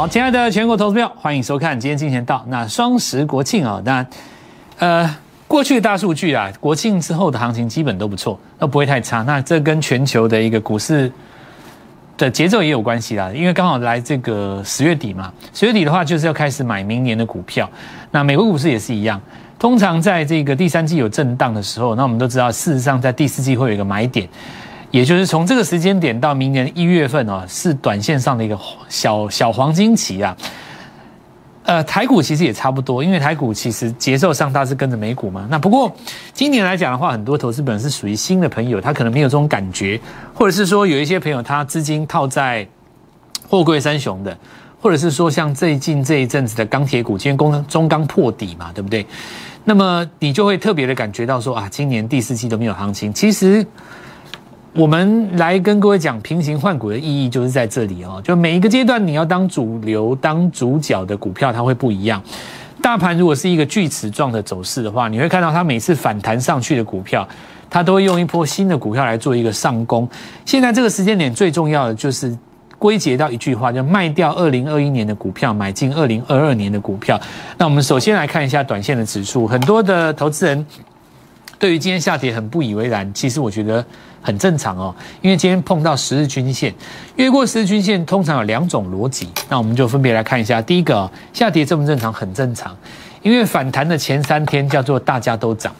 好，亲爱的全国投资票，欢迎收看今天金钱道。那双十国庆啊，那呃，过去的大数据啊，国庆之后的行情基本都不错，都不会太差。那这跟全球的一个股市的节奏也有关系啦，因为刚好来这个十月底嘛，十月底的话就是要开始买明年的股票。那美国股市也是一样，通常在这个第三季有震荡的时候，那我们都知道，事实上在第四季会有一个买点。也就是从这个时间点到明年一月份哦，是短线上的一个小小黄金期啊。呃，台股其实也差不多，因为台股其实节奏上它是跟着美股嘛。那不过今年来讲的话，很多投资本是属于新的朋友，他可能没有这种感觉，或者是说有一些朋友他资金套在货柜三雄的，或者是说像最近这一阵子的钢铁股，今天中中钢破底嘛，对不对？那么你就会特别的感觉到说啊，今年第四季都没有行情，其实。我们来跟各位讲平行换股的意义，就是在这里哦。就每一个阶段，你要当主流、当主角的股票，它会不一样。大盘如果是一个锯齿状的走势的话，你会看到它每次反弹上去的股票，它都会用一波新的股票来做一个上攻。现在这个时间点最重要的就是归结到一句话，就卖掉二零二一年的股票，买进二零二二年的股票。那我们首先来看一下短线的指数，很多的投资人对于今天下跌很不以为然，其实我觉得。很正常哦，因为今天碰到十日均线，越过十日均线通常有两种逻辑，那我们就分别来看一下。第一个，下跌正不正常？很正常，因为反弹的前三天叫做大家都涨，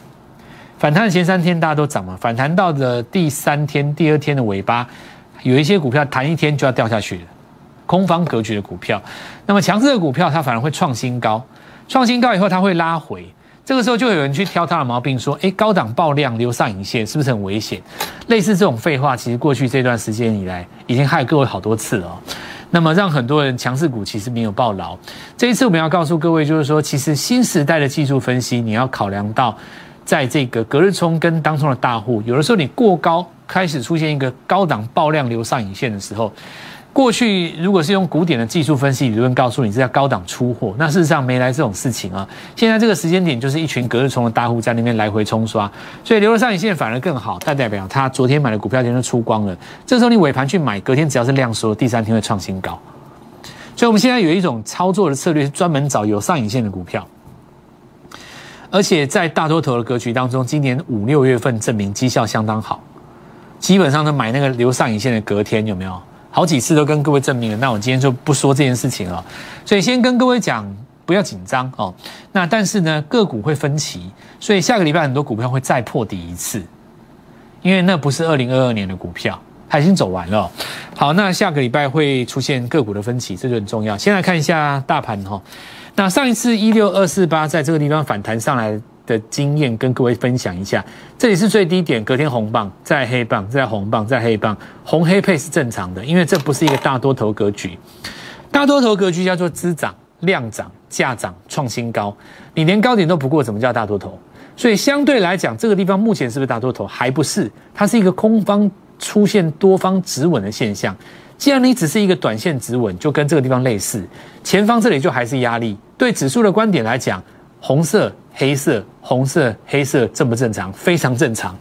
反弹的前三天大家都涨嘛，反弹到的第三天、第二天的尾巴，有一些股票弹一天就要掉下去了，空方格局的股票，那么强势的股票它反而会创新高，创新高以后它会拉回。这个时候就有人去挑他的毛病，说：“哎，高档爆量留上影线是不是很危险？”类似这种废话，其实过去这段时间以来已经害各位好多次了。那么让很多人强势股其实没有爆牢。这一次我们要告诉各位，就是说，其实新时代的技术分析，你要考量到，在这个隔日冲跟当中的大户，有的时候你过高开始出现一个高档爆量留上影线的时候。过去如果是用古典的技术分析理论告诉你是要高档出货，那事实上没来这种事情啊。现在这个时间点就是一群隔日冲的大户在那边来回冲刷，所以留了上影线反而更好，但代表他昨天买的股票今天出光了。这时候你尾盘去买，隔天只要是量缩，第三天会创新高。所以我们现在有一种操作的策略，是专门找有上影线的股票，而且在大多头的格局当中，今年五六月份证明绩效相当好，基本上都买那个留上影线的隔天有没有？好几次都跟各位证明了，那我今天就不说这件事情了。所以先跟各位讲，不要紧张哦。那但是呢，个股会分歧，所以下个礼拜很多股票会再破底一次，因为那不是二零二二年的股票，它已经走完了。好，那下个礼拜会出现个股的分歧，这就很重要。先来看一下大盘哈。那上一次一六二四八在这个地方反弹上来。的经验跟各位分享一下，这里是最低点，隔天红棒，再黑棒，再红棒，再黑棒，红黑配是正常的，因为这不是一个大多头格局，大多头格局叫做滋涨、量涨、价涨、创新高，你连高点都不过，怎么叫大多头？所以相对来讲，这个地方目前是不是大多头？还不是，它是一个空方出现多方止稳的现象。既然你只是一个短线止稳，就跟这个地方类似，前方这里就还是压力。对指数的观点来讲。红色、黑色、红色、黑色正不正常？非常正常，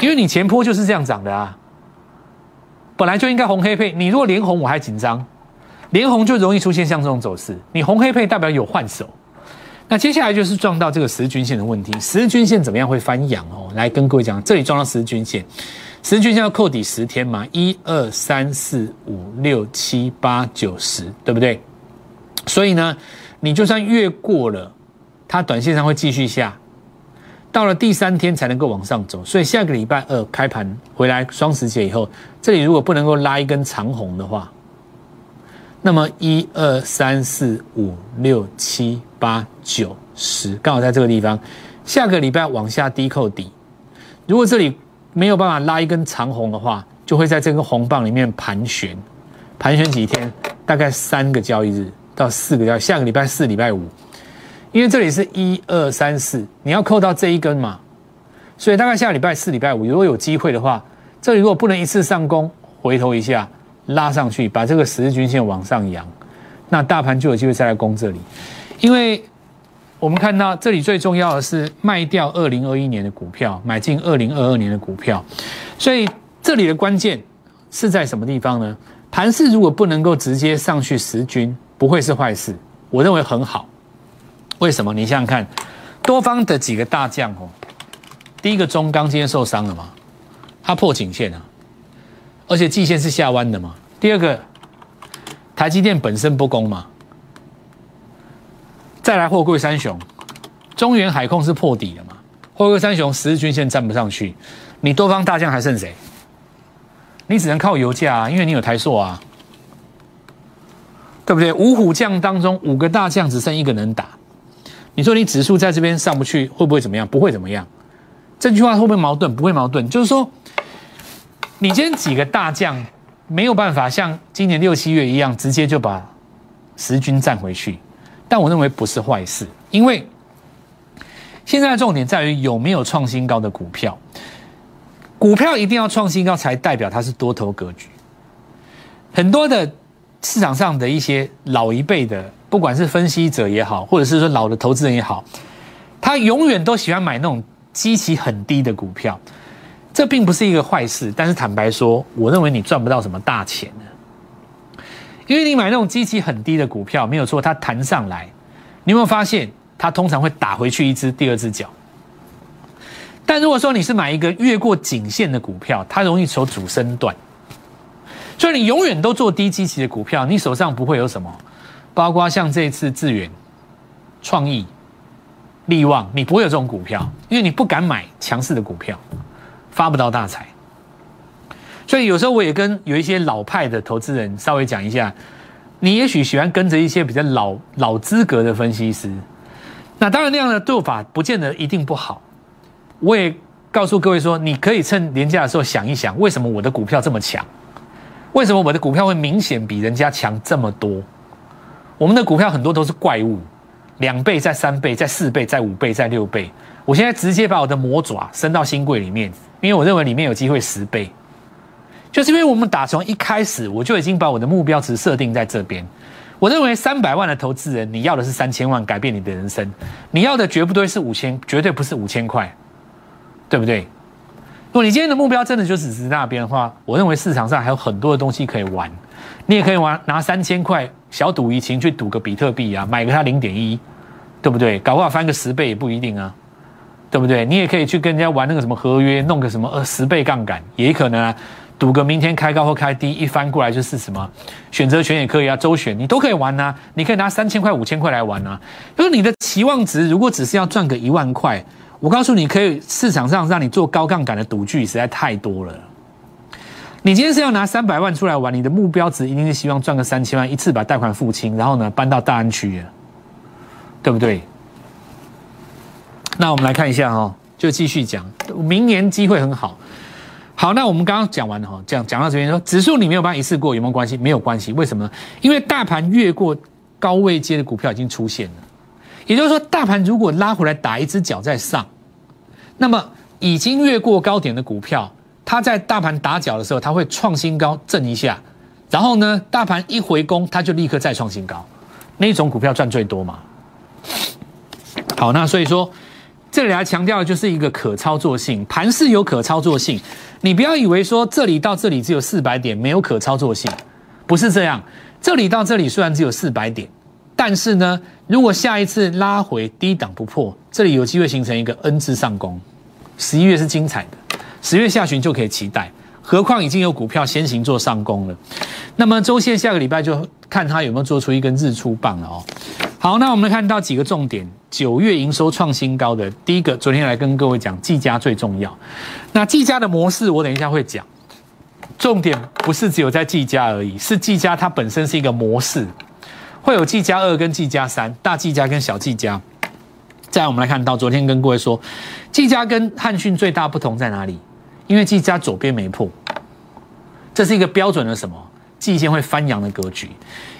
因为你前坡就是这样涨的啊，本来就应该红黑配。你如果连红，我还紧张，连红就容易出现像这种走势。你红黑配代表有换手，那接下来就是撞到这个十日均线的问题。十日均线怎么样会翻阳哦？来跟各位讲，这里撞到十日均线，十日均线要扣底十天嘛？一二三四五六七八九十，对不对？所以呢，你就算越过了。它短线上会继续下，到了第三天才能够往上走，所以下个礼拜二开盘回来双十节以后，这里如果不能够拉一根长红的话，那么一二三四五六七八九十，刚好在这个地方，下个礼拜往下低扣底，如果这里没有办法拉一根长红的话，就会在这根红棒里面盘旋，盘旋几天，大概三个交易日到四个交易，下个礼拜四、礼拜五。因为这里是一二三四，你要扣到这一根嘛，所以大概下礼拜四、礼拜五，如果有机会的话，这里如果不能一次上攻，回头一下拉上去，把这个十日均线往上扬，那大盘就有机会再来攻这里。因为我们看到这里最重要的是卖掉二零二一年的股票，买进二零二二年的股票，所以这里的关键是在什么地方呢？盘势如果不能够直接上去十均，不会是坏事，我认为很好。为什么？你想想看，多方的几个大将哦，第一个中钢今天受伤了嘛，它破颈线啊，而且季线是下弯的嘛。第二个，台积电本身不攻嘛，再来货柜三雄，中原海控是破底的嘛，货柜三雄十日均线站不上去，你多方大将还剩谁？你只能靠油价啊，因为你有台塑啊，对不对？五虎将当中五个大将只剩一个能打。你说你指数在这边上不去，会不会怎么样？不会怎么样。这句话会不会矛盾？不会矛盾。就是说，你今天几个大将没有办法像今年六七月一样，直接就把十军占回去。但我认为不是坏事，因为现在的重点在于有没有创新高的股票。股票一定要创新高，才代表它是多头格局。很多的市场上的一些老一辈的。不管是分析者也好，或者是说老的投资人也好，他永远都喜欢买那种基期很低的股票，这并不是一个坏事。但是坦白说，我认为你赚不到什么大钱因为你买那种基期很低的股票，没有错，它弹上来，你有没有发现它通常会打回去一只第二只脚？但如果说你是买一个越过颈线的股票，它容易走主升段，所以你永远都做低基期的股票，你手上不会有什么。包括像这次智远、创意、利旺，你不会有这种股票，因为你不敢买强势的股票，发不到大财。所以有时候我也跟有一些老派的投资人稍微讲一下，你也许喜欢跟着一些比较老老资格的分析师，那当然那样的做法不见得一定不好。我也告诉各位说，你可以趁年假的时候想一想，为什么我的股票这么强？为什么我的股票会明显比人家强这么多？我们的股票很多都是怪物，两倍、再三倍、再四倍、再五倍、再六倍。我现在直接把我的魔爪伸到新贵里面，因为我认为里面有机会十倍。就是因为我们打从一开始我就已经把我的目标值设定在这边。我认为三百万的投资人，你要的是三千万改变你的人生，你要的绝不对是五千，绝对不是五千块，对不对？如果你今天的目标真的就只是那边的话，我认为市场上还有很多的东西可以玩。你也可以玩拿三千块小赌怡情去赌个比特币啊，买个它零点一，对不对？搞不好翻个十倍也不一定啊，对不对？你也可以去跟人家玩那个什么合约，弄个什么呃十倍杠杆，也可能啊，赌个明天开高或开低，一翻过来就是什么选择权也可以啊，周选你都可以玩呐。你可以拿三千块、五千块来玩啊。就是你的期望值如果只是要赚个一万块，我告诉你，可以市场上让你做高杠杆的赌具实在太多了。你今天是要拿三百万出来玩，你的目标值一定是希望赚个三千万，一次把贷款付清，然后呢搬到大安区，对不对？那我们来看一下哈，就继续讲，明年机会很好。好，那我们刚刚讲完了哈，讲讲到这边说，指数你没有办法一次过，有没有关系？没有关系，为什么呢？因为大盘越过高位阶的股票已经出现了，也就是说，大盘如果拉回来打一只脚在上，那么已经越过高点的股票。它在大盘打脚的时候，它会创新高震一下，然后呢，大盘一回攻，它就立刻再创新高，那种股票赚最多嘛。好，那所以说这里来强调的就是一个可操作性，盘势有可操作性，你不要以为说这里到这里只有四百点没有可操作性，不是这样，这里到这里虽然只有四百点，但是呢，如果下一次拉回低档不破，这里有机会形成一个 N 字上攻，十一月是精彩的。十月下旬就可以期待，何况已经有股票先行做上攻了。那么周线下个礼拜就看它有没有做出一根日出棒了哦。好，那我们看到几个重点，九月营收创新高的第一个，昨天来跟各位讲，技嘉最重要。那技嘉的模式我等一下会讲，重点不是只有在技嘉而已，是技嘉它本身是一个模式，会有技嘉二跟技嘉三，大技嘉跟小技嘉。再我们来看到昨天跟各位说，技嘉跟汉讯最大不同在哪里？因为季家左边没破，这是一个标准的什么？季线会翻阳的格局。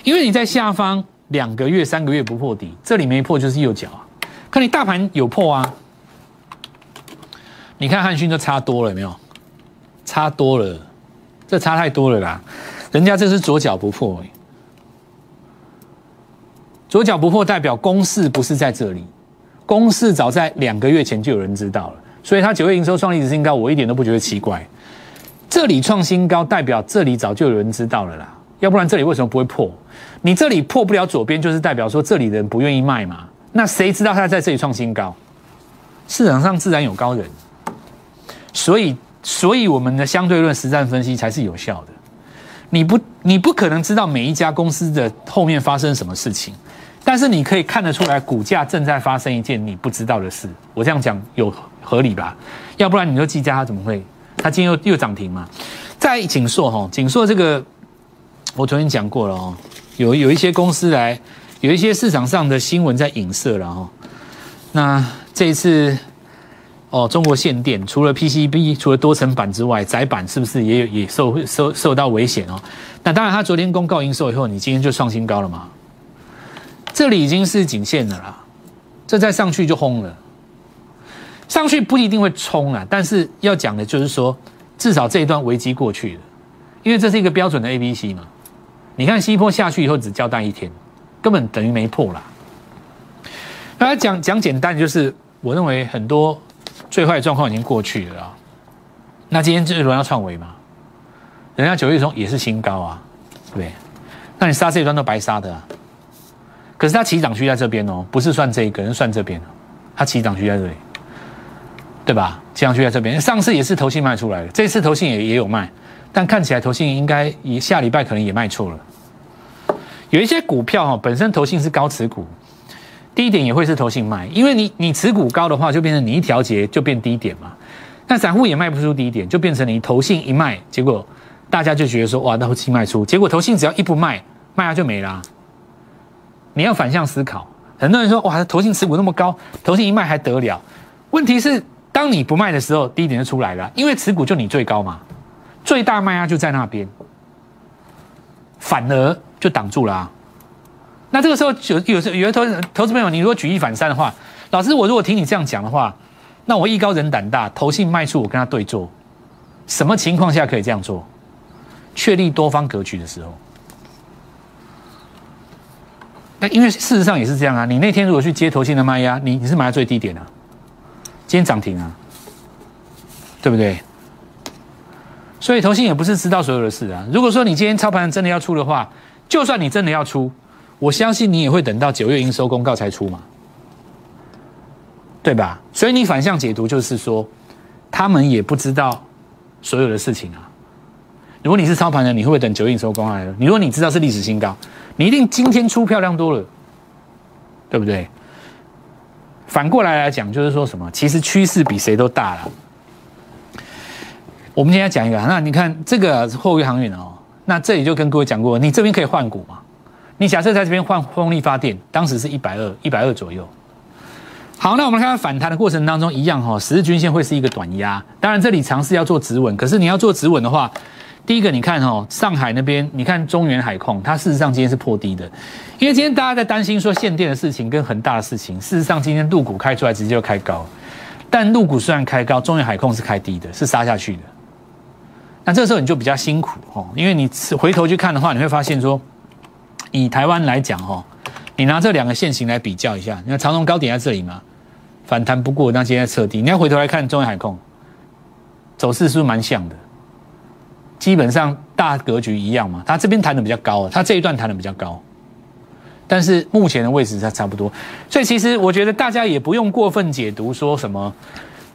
因为你在下方两个月、三个月不破底，这里没破就是右脚啊。可你大盘有破啊？你看汉讯就差多了，有没有？差多了，这差太多了啦。人家这是左脚不破，左脚不破代表公式不是在这里，公式早在两个月前就有人知道了。所以它九月营收创历史新高，我一点都不觉得奇怪。这里创新高，代表这里早就有人知道了啦。要不然这里为什么不会破？你这里破不了左边，就是代表说这里的人不愿意卖嘛。那谁知道他在这里创新高？市场上自然有高人，所以，所以我们的相对论实战分析才是有效的。你不，你不可能知道每一家公司的后面发生什么事情，但是你可以看得出来，股价正在发生一件你不知道的事。我这样讲有合理吧？要不然你说技嘉它怎么会？它今天又又涨停嘛？在锦硕哈，锦硕这个我昨天讲过了哦，有有一些公司来。有一些市场上的新闻在影射了哈，那这一次哦，中国限电，除了 PCB，除了多层板之外，窄板是不是也有也受受受到危险哦？那当然，他昨天公告营收以后，你今天就创新高了嘛？这里已经是颈线了啦，这再上去就轰了，上去不一定会冲啊，但是要讲的就是说，至少这一段危机过去了，因为这是一个标准的 A、B、C 嘛。你看西坡下去以后只交代一天。根本等于没破啦。那讲讲简单，就是我认为很多最坏的状况已经过去了啊。那今天就是轮要创维嘛，人家九月中也是新高啊，对？那你杀这一段都白杀的啊。可是它起涨区在这边哦，不是算这一个人算这边它起涨区在这里，对吧？起涨区在这边，上次也是投信卖出来的，这次投信也也有卖，但看起来投信应该也下礼拜可能也卖错了。有一些股票哈，本身投信是高持股，低点也会是投信卖，因为你你持股高的话，就变成你一调节就变低点嘛。那散户也卖不出低点，就变成你投信一卖，结果大家就觉得说哇，那投信卖出，结果投信只要一不卖，卖下就没啦。你要反向思考，很多人说哇，投信持股那么高，投信一卖还得了？问题是当你不卖的时候，低点就出来了，因为持股就你最高嘛，最大卖压就在那边，反而。就挡住了啊！那这个时候有有时有的投投资朋友，你如果举一反三的话，老师，我如果听你这样讲的话，那我艺高人胆大，投信卖出，我跟他对坐，什么情况下可以这样做？确立多方格局的时候。那因为事实上也是这样啊，你那天如果去接投信的卖压，你你是买在最低点啊，今天涨停啊，对不对？所以投信也不是知道所有的事啊。如果说你今天操盘真的要出的话，就算你真的要出，我相信你也会等到九月营收公告才出嘛，对吧？所以你反向解读就是说，他们也不知道所有的事情啊。如果你是操盘人，你会不会等九月营收公告？你如果你知道是历史新高，你一定今天出漂亮多了，对不对？反过来来讲，就是说什么？其实趋势比谁都大了。我们今天讲一个，那你看这个货运航运哦。那这里就跟各位讲过，你这边可以换股嘛？你假设在这边换风力发电，当时是一百二，一百二左右。好，那我们看看反弹的过程当中，一样哈，十日均线会是一个短压。当然这里尝试要做止稳，可是你要做止稳的话，第一个你看哦，上海那边，你看中原海控，它事实上今天是破低的，因为今天大家在担心说限电的事情跟恒大的事情，事实上今天陆股开出来直接就开高，但陆股虽然开高，中原海控是开低的，是杀下去的。那这时候你就比较辛苦哦，因为你回头去看的话，你会发现说，以台湾来讲哦，你拿这两个线型来比较一下，你看长隆高点在这里嘛，反弹不过，那现在彻底。你要回头来看中原海控，走势是不是蛮像的？基本上大格局一样嘛，它这边弹的比较高，它这一段弹的比较高，但是目前的位置它差不多，所以其实我觉得大家也不用过分解读说什么。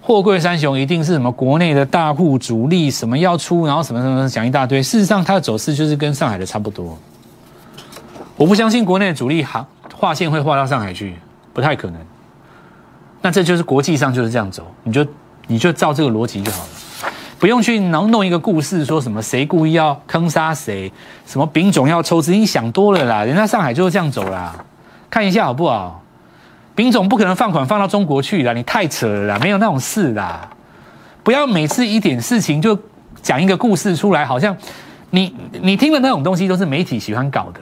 货柜三雄一定是什么国内的大户主力，什么要出，然后什么什么讲一大堆。事实上，它的走势就是跟上海的差不多。我不相信国内的主力行划线会画到上海去，不太可能。那这就是国际上就是这样走，你就你就照这个逻辑就好了，不用去弄弄一个故事，说什么谁故意要坑杀谁，什么丙种要抽资，你想多了啦。人家上海就是这样走啦，看一下好不好？丙总不可能放款放到中国去了，你太扯了，没有那种事啦！不要每次一点事情就讲一个故事出来，好像你你听的那种东西都是媒体喜欢搞的。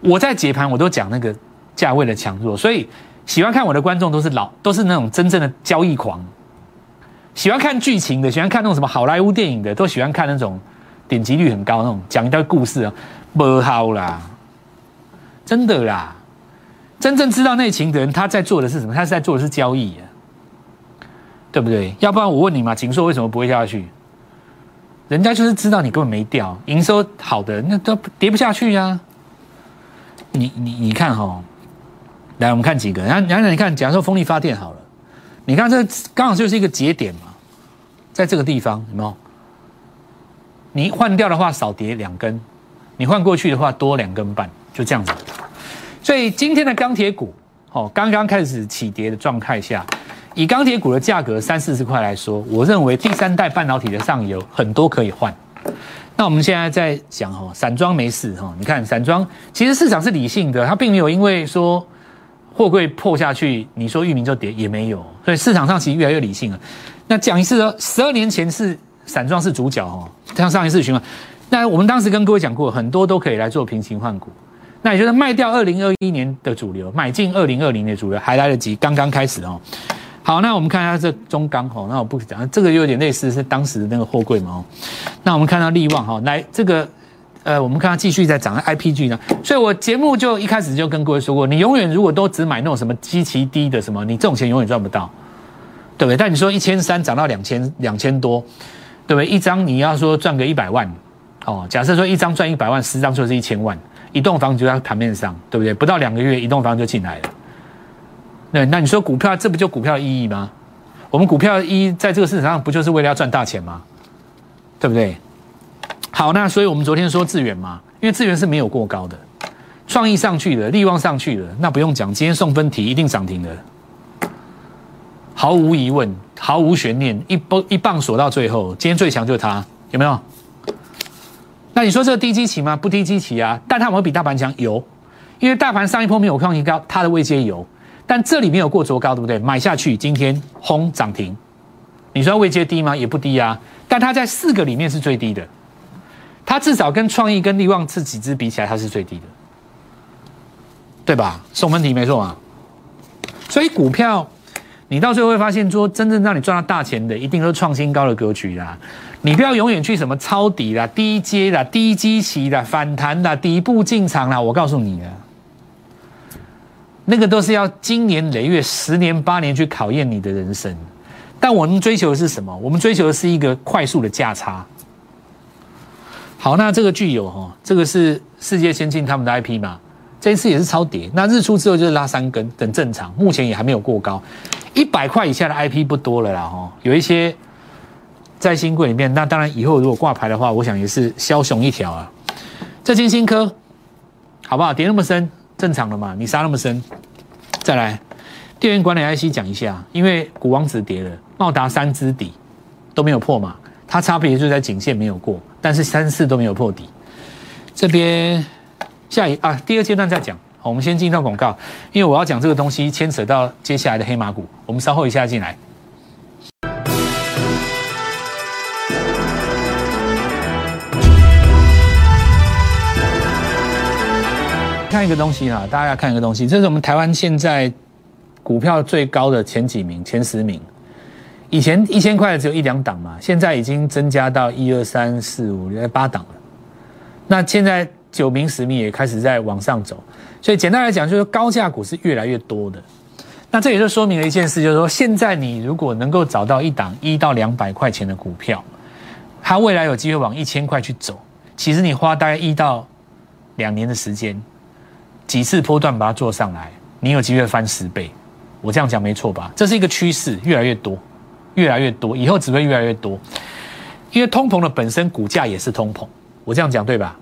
我在解盘，我都讲那个价位的强弱，所以喜欢看我的观众都是老，都是那种真正的交易狂。喜欢看剧情的，喜欢看那种什么好莱坞电影的，都喜欢看那种点击率很高那种讲一段故事啊，不好啦，真的啦。真正知道内情的人，他在做的是什么？他是在做的是交易，对不对？要不然我问你嘛，锦硕为什么不会下去？人家就是知道你根本没掉，营收好的那都跌不下去呀。你你你看哈，来我们看几个，然后然后你看，假如说风力发电好了，你看这刚好就是一个节点嘛，在这个地方有没有？你换掉的话少跌两根，你换过去的话多两根半，就这样子。所以今天的钢铁股，哦，刚刚开始起跌的状态下，以钢铁股的价格三四十块来说，我认为第三代半导体的上游很多可以换。那我们现在在讲哦，散装没事哈，你看散装其实市场是理性的，它并没有因为说货柜破下去，你说域名就跌也没有，所以市场上其实越来越理性了。那讲一次哦，十二年前是散装是主角哦，像上一次循环，那我们当时跟各位讲过，很多都可以来做平行换股。那也就是卖掉二零二一年的主流，买进二零二零的主流还来得及，刚刚开始哦。好，那我们看一下这中钢哦，那我不讲，这个有点类似是当时的那个货柜嘛哦。那我们看到利旺哈，来这个呃，我们看它继续在涨，IPG 呢，所以我节目就一开始就跟各位说过，你永远如果都只买那种什么极其低的什么，你这种钱永远赚不到，对不对？但你说一千三涨到两千两千多，对不对？一张你要说赚个一百万哦，假设说一张赚一百万，十张就是一千万。一栋房子就在盘面上，对不对？不到两个月，一栋房子就进来了。对，那你说股票，这不就股票意义吗？我们股票一在这个市场上，不就是为了要赚大钱吗？对不对？好，那所以我们昨天说智源嘛，因为智源是没有过高的，创意上去了，利旺上去了，那不用讲，今天送分题一定涨停的，毫无疑问，毫无悬念，一波一棒锁到最后，今天最强就是它，有没有？那你说这个低基期吗？不低基期啊，但它有没有比大盘强？有，因为大盘上一波没有创新高，它的位阶有，但这里没有过卓高，对不对？买下去，今天轰涨停。你说位阶低吗？也不低啊，但它在四个里面是最低的，它至少跟创意跟利旺这几只比起来，它是最低的，对吧？送分题没错啊。所以股票，你到最后会发现，说真正让你赚到大钱的，一定都是创新高的格局啦。你不要永远去什么抄底啦、低阶啦、低基期啦、反弹啦、底部进场啦。我告诉你啊，那个都是要经年累月、十年八年去考验你的人生。但我们追求的是什么？我们追求的是一个快速的价差。好，那这个具有哈，这个是世界先进他们的 IP 嘛？这一次也是超跌。那日出之后就是拉三根，等正常。目前也还没有过高，一百块以下的 IP 不多了啦哈，有一些。在新贵里面，那当然以后如果挂牌的话，我想也是枭雄一条啊。这金星科，好不好？跌那么深，正常的嘛？你杀那么深，再来电源管理 IC 讲一下，因为股王子跌了，茂达三支底都没有破嘛，它差别就在颈线没有过，但是三次都没有破底。这边下一啊，第二阶段再讲。好，我们先进一段广告，因为我要讲这个东西牵扯到接下来的黑马股，我们稍后一下进来。看一个东西啊，大家要看一个东西，这是我们台湾现在股票最高的前几名，前十名。以前一千块只有一两档嘛，现在已经增加到一二三四五八档了。那现在九名十名也开始在往上走，所以简单来讲，就是高价股是越来越多的。那这也就说明了一件事，就是说现在你如果能够找到一档一到两百块钱的股票，它未来有机会往一千块去走，其实你花大概一到两年的时间。几次波段把它做上来，你有机会翻十倍。我这样讲没错吧？这是一个趋势，越来越多，越来越多，以后只会越来越多。因为通膨的本身股价也是通膨，我这样讲对吧？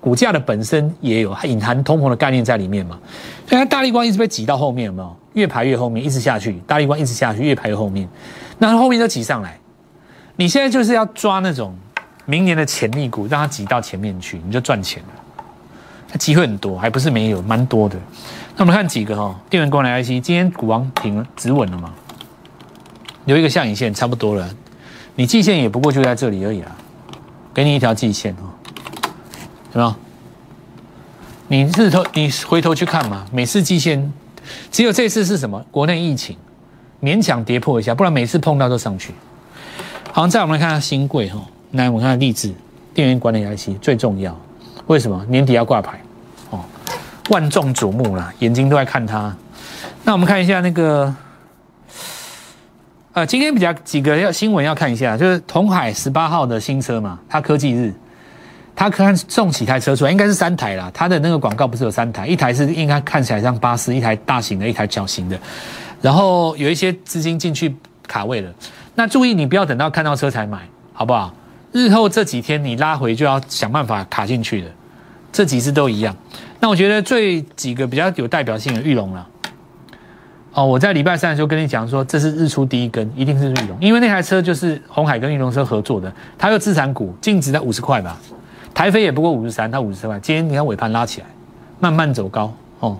股价的本身也有它隐含通膨的概念在里面嘛。所以大力光一直被挤到后面，有没有？越排越后面，一直下去，大力光一直下去，越排越后面，那后面就挤上来。你现在就是要抓那种明年的潜力股，让它挤到前面去，你就赚钱了。机会很多，还不是没有，蛮多的。那我们看几个哈，电源功能 IC，今天股王停了，止稳了嘛？留一个下影线，差不多了。你季线也不过就在这里而已啦，给你一条季线哦，有没有？你日头，你回头去看嘛，每次季线，只有这次是什么？国内疫情勉强跌破一下，不然每次碰到都上去。好，再我们来看下新贵哈，来我们看励志电源管理 IC 最重要。为什么年底要挂牌？哦，万众瞩目啦，眼睛都在看它。那我们看一下那个，呃，今天比较几个要新闻要看一下，就是同海十八号的新车嘛，它科技日，他看送几台车出来，应该是三台啦。他的那个广告不是有三台，一台是应该看起来像巴士，一台大型的，一台小型的，然后有一些资金进去卡位了。那注意，你不要等到看到车才买，好不好？日后这几天你拉回就要想办法卡进去的，这几只都一样。那我觉得最几个比较有代表性的玉龙了。哦，我在礼拜三的时候跟你讲说，这是日出第一根，一定是玉龙，因为那台车就是红海跟玉龙车合作的，它有资产股，净值在五十块吧，台飞也不过五十三，它五十块，今天你看尾盘拉起来，慢慢走高哦。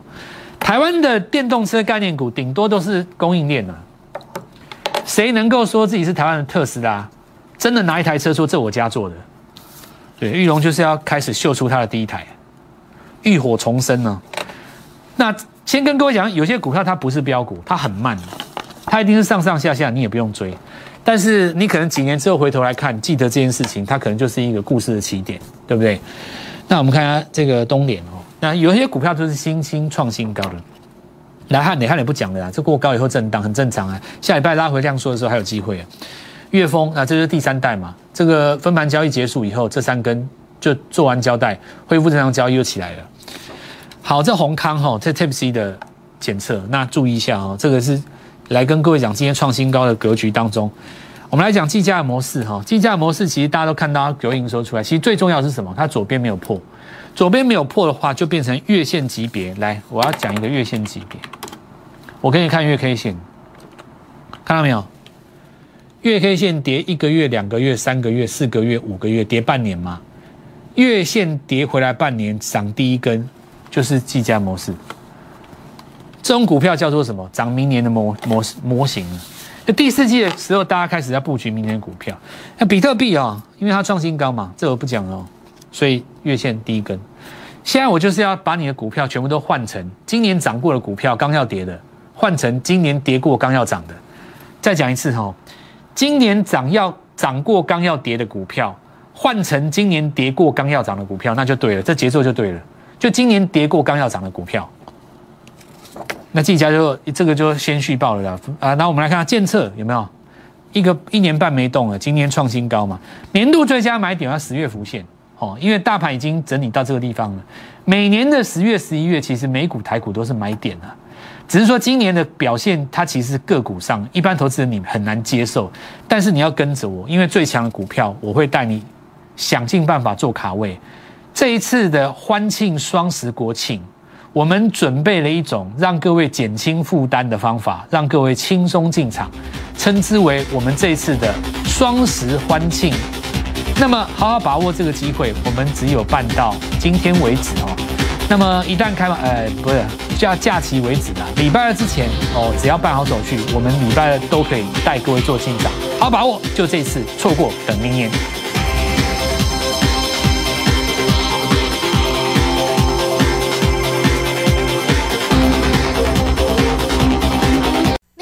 台湾的电动车概念股顶多都是供应链啊，谁能够说自己是台湾的特斯拉？真的拿一台车说这我家做的？对，玉龙就是要开始秀出它的第一台，浴火重生呢。那。先跟各位讲，有些股票它不是标股，它很慢，它一定是上上下下，你也不用追。但是你可能几年之后回头来看，记得这件事情，它可能就是一个故事的起点，对不对？那我们看一下这个东联哦，那有一些股票都是新兴创新高的。来汉磊汉磊不讲了啦，这过高以后震荡很正常啊。下礼拜拉回量缩的时候还有机会啊。岳峰啊，这是第三代嘛，这个分盘交易结束以后，这三根就做完交代，恢复正常交易又起来了。好，这宏康哈，这 Type C 的检测，那注意一下哦，这个是来跟各位讲今天创新高的格局当中，我们来讲计价模式哈，计价模式其实大家都看到有营收出来，其实最重要是什么？它左边没有破，左边没有破的话，就变成月线级别。来，我要讲一个月线级别，我给你看月 K 线，看到没有？月 K 线跌一个月、两个月、三个月、四个月、五个月，跌半年嘛？月线跌回来半年，涨第一根。就是计价模式，这种股票叫做什么？涨明年的模模模型那第四季的时候，大家开始在布局明年股票。那比特币啊，因为它创新高嘛，这我不讲了。所以月线第一根，现在我就是要把你的股票全部都换成今年涨过的股票，刚要跌的，换成今年跌过刚要涨的。再讲一次哈，今年涨要涨过刚要跌的股票，换成今年跌过刚要涨的股票，那就对了，这节奏就对了。就今年跌过刚要涨的股票，那这家就这个就先续报了啦啊！那我们来看下建策有没有一个一年半没动了，今年创新高嘛？年度最佳买点要十月浮现哦，因为大盘已经整理到这个地方了。每年的十月、十一月，其实美股、台股都是买点啊，只是说今年的表现，它其实个股上一般投资人你很难接受，但是你要跟着我，因为最强的股票，我会带你想尽办法做卡位。这一次的欢庆双十国庆，我们准备了一种让各位减轻负担的方法，让各位轻松进场，称之为我们这次的双十欢庆。那么好好把握这个机会，我们只有办到今天为止哦。那么一旦开完，呃，不是，就要假期为止了。礼拜二之前哦，只要办好手续，我们礼拜二都可以带各位做进场。好把握，就这次，错过等明年。